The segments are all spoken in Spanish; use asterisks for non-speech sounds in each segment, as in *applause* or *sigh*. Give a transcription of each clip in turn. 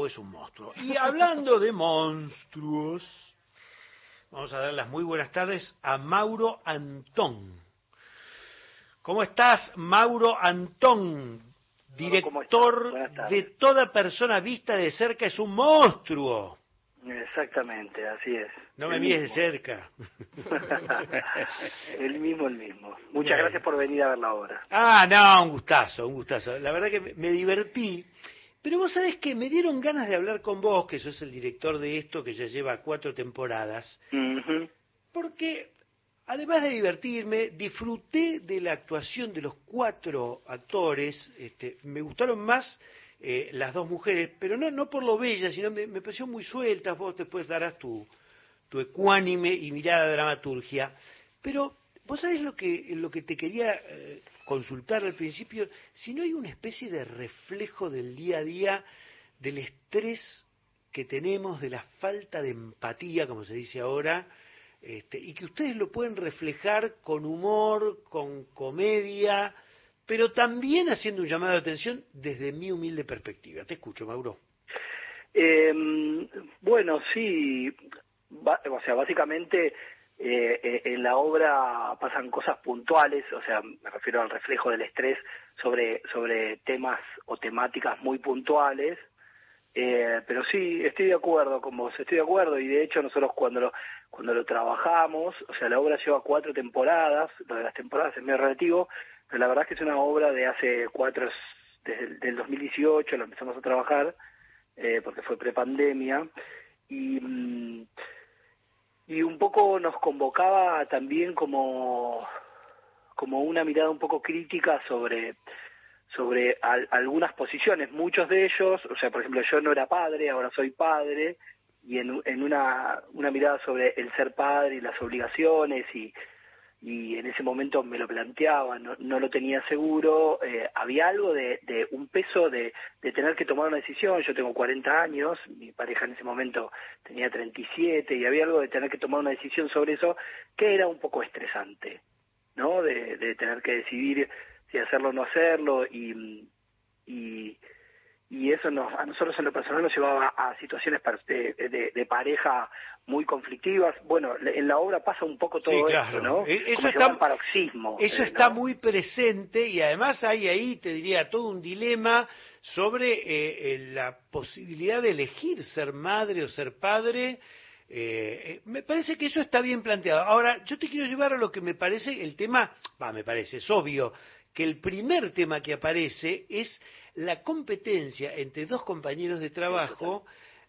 o es un monstruo. Y hablando de monstruos, vamos a dar las muy buenas tardes a Mauro Antón. ¿Cómo estás, Mauro Antón? Director de toda persona vista de cerca es un monstruo. Exactamente, así es. No me mires de cerca. *laughs* el mismo, el mismo. Muchas gracias por venir a ver la obra. Ah, no, un gustazo, un gustazo. La verdad que me divertí. Pero vos sabés que me dieron ganas de hablar con vos, que sos el director de esto, que ya lleva cuatro temporadas, porque además de divertirme, disfruté de la actuación de los cuatro actores, este, me gustaron más eh, las dos mujeres, pero no, no por lo bella, sino me, me pareció muy sueltas, vos después darás tu, tu ecuánime y mirada dramaturgia, pero vos sabés lo que, lo que te quería eh, consultar al principio, si no hay una especie de reflejo del día a día del estrés que tenemos, de la falta de empatía, como se dice ahora, este, y que ustedes lo pueden reflejar con humor, con comedia, pero también haciendo un llamado de atención desde mi humilde perspectiva. Te escucho, Mauro. Em, bueno, sí, o sea, básicamente eh, eh, en la obra pasan cosas puntuales, o sea, me refiero al reflejo del estrés sobre, sobre temas o temáticas muy puntuales, eh, pero sí, estoy de acuerdo con vos, estoy de acuerdo. Y de hecho nosotros cuando lo, cuando lo trabajamos, o sea, la obra lleva cuatro temporadas, lo de las temporadas es medio relativo, pero la verdad es que es una obra de hace cuatro, desde el 2018 lo empezamos a trabajar, eh, porque fue prepandemia, y, mm, y un poco nos convocaba también como, como una mirada un poco crítica sobre sobre algunas posiciones, muchos de ellos, o sea, por ejemplo, yo no era padre, ahora soy padre, y en, en una, una mirada sobre el ser padre y las obligaciones y, y en ese momento me lo planteaba, no, no lo tenía seguro, eh, había algo de, de un peso de, de, tener que tomar una decisión, yo tengo 40 años, mi pareja en ese momento tenía 37 y había algo de tener que tomar una decisión sobre eso que era un poco estresante, ¿no? De, de tener que decidir si hacerlo o no hacerlo y, y, y eso nos, a nosotros en lo personal nos llevaba a situaciones de, de, pareja muy conflictivas. Bueno, en la obra pasa un poco todo eso, ¿no? E-, eso está, paroxismo. Eso eh, está muy presente y además hay ahí, te diría, todo un dilema sobre eh, eh, la posibilidad de elegir ser madre o ser padre. me parece que eso está bien planteado. Ahora, yo te quiero llevar a lo que me parece el tema, va, me parece, es obvio, que el primer tema que aparece es la competencia entre dos compañeros de trabajo,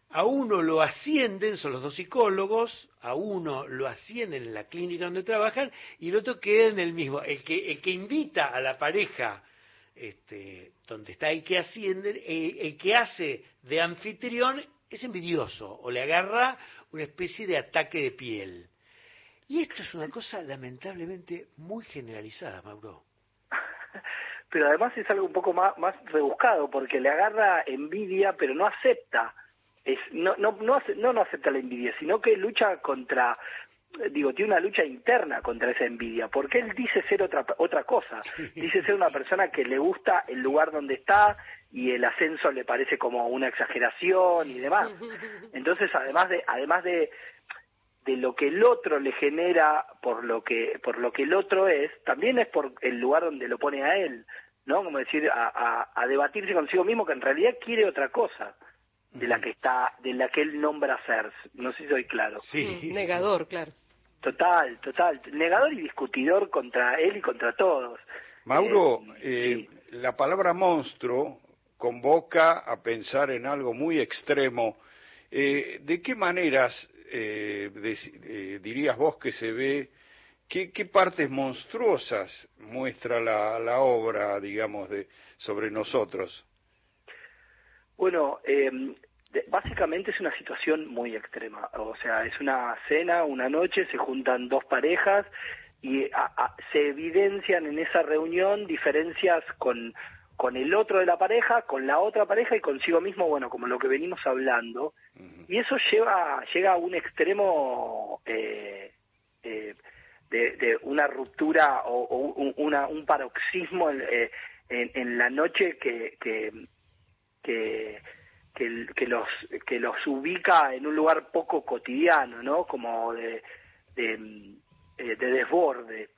a uno lo ascienden, son los dos psicólogos, a uno lo ascienden en la clínica donde trabajan y el otro queda en el mismo. El que, el que invita a la pareja este, donde está el que asciende, el, que hace de anfitrión es envidioso o le agarra una especie de ataque de piel. Y esto es una cosa lamentablemente muy generalizada, Mauro *laughs* pero además es algo un poco más, más rebuscado, porque le agarra envidia, pero no acepta, es, no, no, no, no, no acepta la envidia, sino que lucha contra, digo, tiene una lucha interna contra esa envidia, porque él dice ser otra, otra cosa, *laughs* dice ser una persona que le gusta el lugar donde está y el ascenso le parece como una exageración y demás. *laughs* Entonces, además de, además de, de lo que el otro le genera por lo que por lo que el otro es también es por el lugar donde lo pone a él no como decir a, a, debatirse consigo mismo que en realidad quiere otra cosa de la que está de la que él nombra ser. No sé si soy claro. Sí. Negador claro. Total total. Negador y discutidor contra él y contra todos. Mauro eh, eh la palabra monstruo convoca a pensar en algo muy extremo. Eh, ¿De qué maneras eh, eh, dirías vos que se ve, qué, partes monstruosas muestra la, la obra, digamos, de, sobre nosotros? Bueno, eh, básicamente es una situación muy extrema. O sea, es una cena, una noche, se juntan dos parejas y se evidencian en esa reunión diferencias con, con el otro de la pareja, con la otra pareja y consigo mismo, bueno, como lo que venimos hablando. Y eso lleva, llega a un extremo eh, eh, de, una ruptura o, una, un paroxismo en, eh, en, la noche que, que, que, que, que, los que los ubica en un lugar poco cotidiano, ¿no? Como de, de, eh, desborde.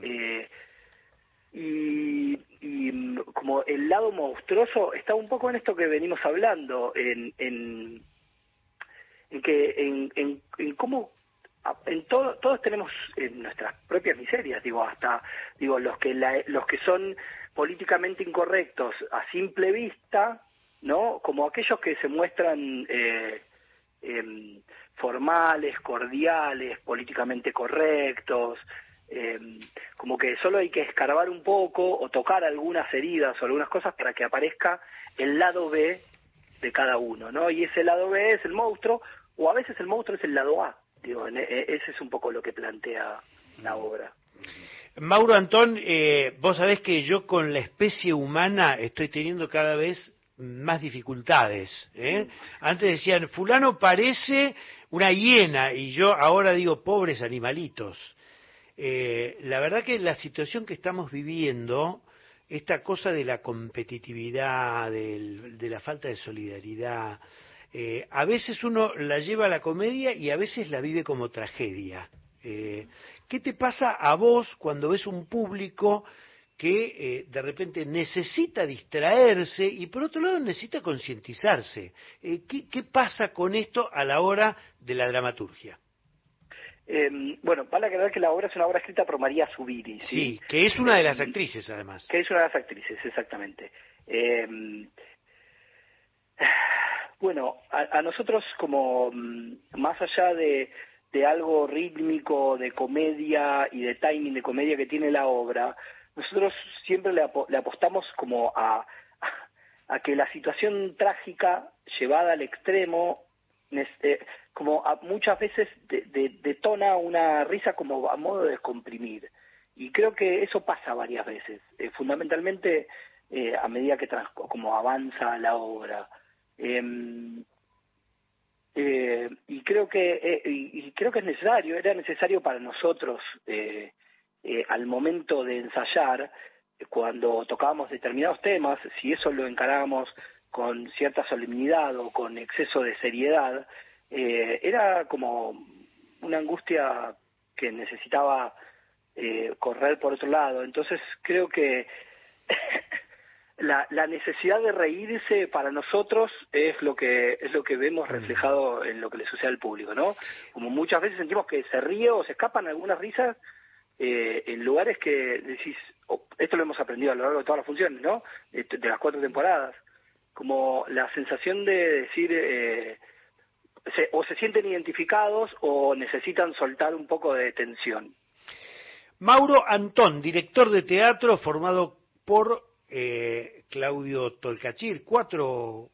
eh, y, y, como el lado monstruoso está un poco en esto que venimos hablando, en, en, que en, en, en cómo en todo, todos tenemos en nuestras propias miserias, digo, hasta digo los que la, los que son políticamente incorrectos a simple vista, ¿no? Como aquellos que se muestran eh, eh, formales, cordiales, políticamente correctos, eh, como que solo hay que escarbar un poco o tocar algunas heridas o algunas cosas para que aparezca el lado B de cada uno, ¿no? Y ese lado B es el monstruo, o a veces el monstruo es el lado A. Digo, e, ese es un poco lo que plantea la obra. Mauro Antón, eh, vos sabés que yo con la especie humana estoy teniendo cada vez más dificultades. ¿eh? Antes decían, fulano parece una hiena, y yo ahora digo, pobres animalitos. Eh, la verdad que la situación que estamos viviendo, esta cosa de la competitividad, de la falta de solidaridad, eh, a veces uno la lleva a la comedia y a veces la vive como tragedia. Eh, ¿Qué te pasa a vos cuando ves un público que de repente necesita distraerse y por otro lado necesita concientizarse? Eh, ¿qué, ¿Qué pasa con esto a la hora de la dramaturgia? Eh, bueno, vale aclarar que la obra es una obra escrita por María Zubiri. Sí, sí que es una de las actrices además. Que es una de las actrices, exactamente. Eh, bueno, a, a, nosotros como mm, más allá de, de algo rítmico, de comedia y de timing de comedia que tiene la obra, nosotros siempre le, ap le apostamos como a, a, que la situación trágica llevada al extremo, eh, como a, muchas veces de, de, detona una risa como a modo de descomprimir. Y creo que eso pasa varias veces, eh, fundamentalmente eh, a medida que trans como avanza la obra. Eh, eh, y creo que eh, y, creo que es necesario era necesario para nosotros al momento de ensayar cuando tocábamos determinados temas si eso lo encarábamos con cierta solemnidad o con exceso de seriedad eh, era como una angustia que necesitaba eh, correr por otro lado entonces creo que *laughs* la, la, necesidad de reírse para nosotros es lo que es lo que vemos reflejado en lo que le sucede al público, ¿no? Como muchas veces sentimos que se ríe o se escapan algunas risas eh, en lugares que decís, oh, esto lo hemos aprendido a lo largo de todas las funciones, ¿no? De, de las cuatro temporadas, como la sensación de decir eh, se, o se sienten identificados o necesitan soltar un poco de tensión. Mauro Antón, director de teatro formado por eh, Claudio Tolcachir. Cuatro,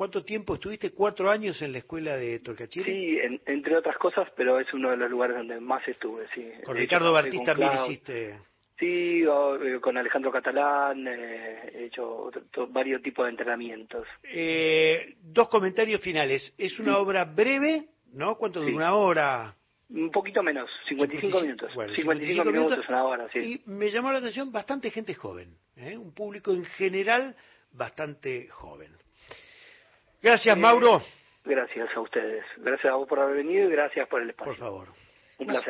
¿Cuánto tiempo estuviste? ¿Cuatro años en la escuela de Tolcachir? Sí, en, entre otras cosas, pero es uno de los lugares donde más estuve, sí. Con Ricardo Bartís también hiciste... Sí, eh, con Alejandro Catalán, eh, he hecho otro, to, varios tipos de entrenamientos. Eh, dos comentarios finales. Es una sí. obra breve, ¿no? ¿Cuánto dura? Sí. ¿Una hora? Un poquito menos, 55 minutos. Bueno, 55, 55 minutos, una hora, sí. Y me llamó la atención bastante gente joven, ¿eh? un público en general bastante joven. Gracias, eh, Mauro. Gracias a ustedes. Gracias a vos por haber venido y gracias por el espacio. Por favor. Un placer.